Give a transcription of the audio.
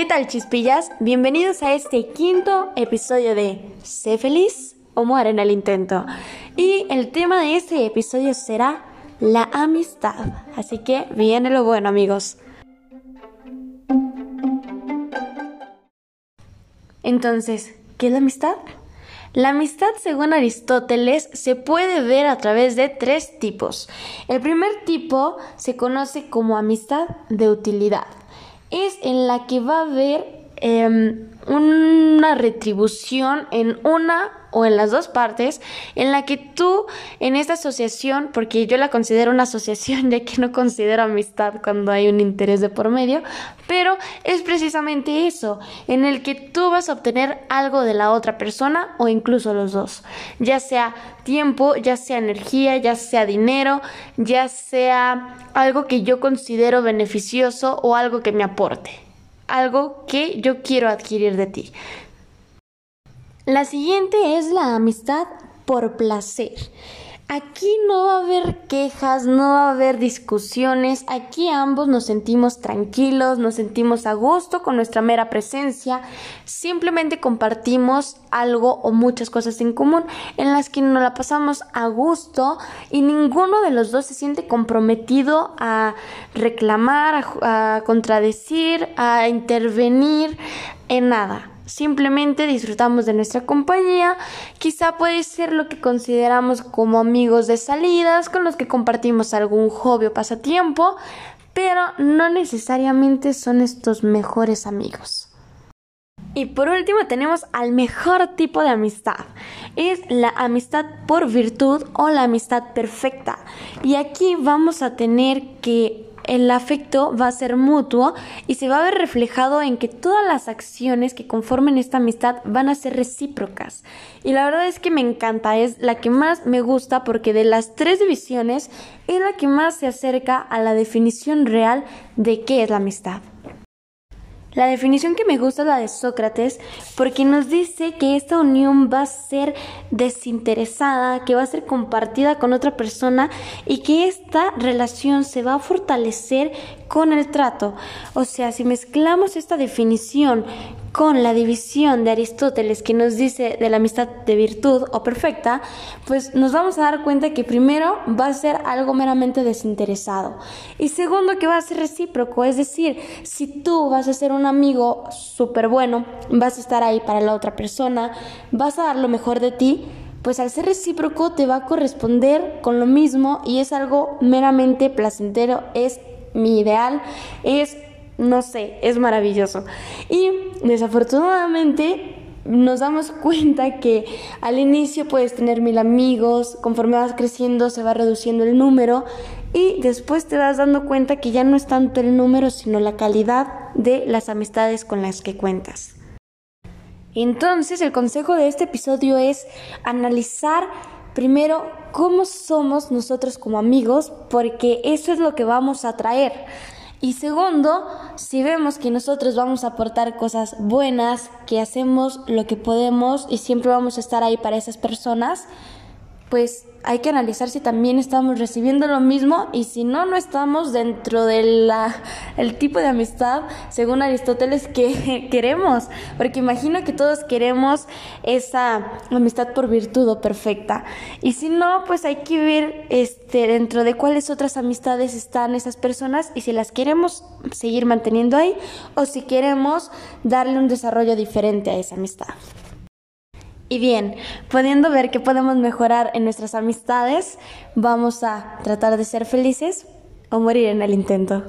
¿qué tal chispillas? Bienvenidos a este quinto episodio de Sé feliz o muere en el intento. Y el tema de este episodio será la amistad. Así que viene lo bueno amigos. Entonces, ¿qué es la amistad? La amistad, según Aristóteles, se puede ver a través de tres tipos. El primer tipo se conoce como amistad de utilidad. Es en la que va a haber em, una retribución en una o en las dos partes en la que tú en esta asociación, porque yo la considero una asociación ya que no considero amistad cuando hay un interés de por medio, pero es precisamente eso, en el que tú vas a obtener algo de la otra persona o incluso los dos, ya sea tiempo, ya sea energía, ya sea dinero, ya sea algo que yo considero beneficioso o algo que me aporte algo que yo quiero adquirir de ti. La siguiente es la amistad por placer. Aquí no va a haber quejas, no va a haber discusiones, aquí ambos nos sentimos tranquilos, nos sentimos a gusto con nuestra mera presencia, simplemente compartimos algo o muchas cosas en común en las que nos la pasamos a gusto y ninguno de los dos se siente comprometido a reclamar, a, a contradecir, a intervenir en nada simplemente disfrutamos de nuestra compañía, quizá puede ser lo que consideramos como amigos de salidas, con los que compartimos algún hobby o pasatiempo, pero no necesariamente son estos mejores amigos. Y por último tenemos al mejor tipo de amistad. Es la amistad por virtud o la amistad perfecta. Y aquí vamos a tener que el afecto va a ser mutuo y se va a ver reflejado en que todas las acciones que conformen esta amistad van a ser recíprocas. Y la verdad es que me encanta, es la que más me gusta porque de las tres divisiones es la que más se acerca a la definición real de qué es la amistad. La definición que me gusta es la de Sócrates porque nos dice que esta unión va a ser desinteresada, que va a ser compartida con otra persona y que esta relación se va a fortalecer con el trato. O sea, si mezclamos esta definición con la división de Aristóteles que nos dice de la amistad de virtud o perfecta, pues nos vamos a dar cuenta que primero va a ser algo meramente desinteresado y segundo que va a ser recíproco, es decir, si tú vas a ser un amigo súper bueno, vas a estar ahí para la otra persona, vas a dar lo mejor de ti, pues al ser recíproco te va a corresponder con lo mismo y es algo meramente placentero, es mi ideal, es no sé, es maravilloso. Y desafortunadamente nos damos cuenta que al inicio puedes tener mil amigos, conforme vas creciendo se va reduciendo el número y después te vas dando cuenta que ya no es tanto el número sino la calidad de las amistades con las que cuentas. Entonces el consejo de este episodio es analizar primero cómo somos nosotros como amigos porque eso es lo que vamos a traer. Y segundo, si vemos que nosotros vamos a aportar cosas buenas, que hacemos lo que podemos y siempre vamos a estar ahí para esas personas, pues hay que analizar si también estamos recibiendo lo mismo y si no, no estamos dentro del el tipo de amistad, según Aristóteles, que queremos. Porque imagino que todos queremos esa amistad por virtud o perfecta. Y si no, pues hay que ver este, dentro de cuáles otras amistades están esas personas y si las queremos seguir manteniendo ahí o si queremos darle un desarrollo diferente a esa amistad. Y bien, pudiendo ver que podemos mejorar en nuestras amistades, vamos a tratar de ser felices o morir en el intento.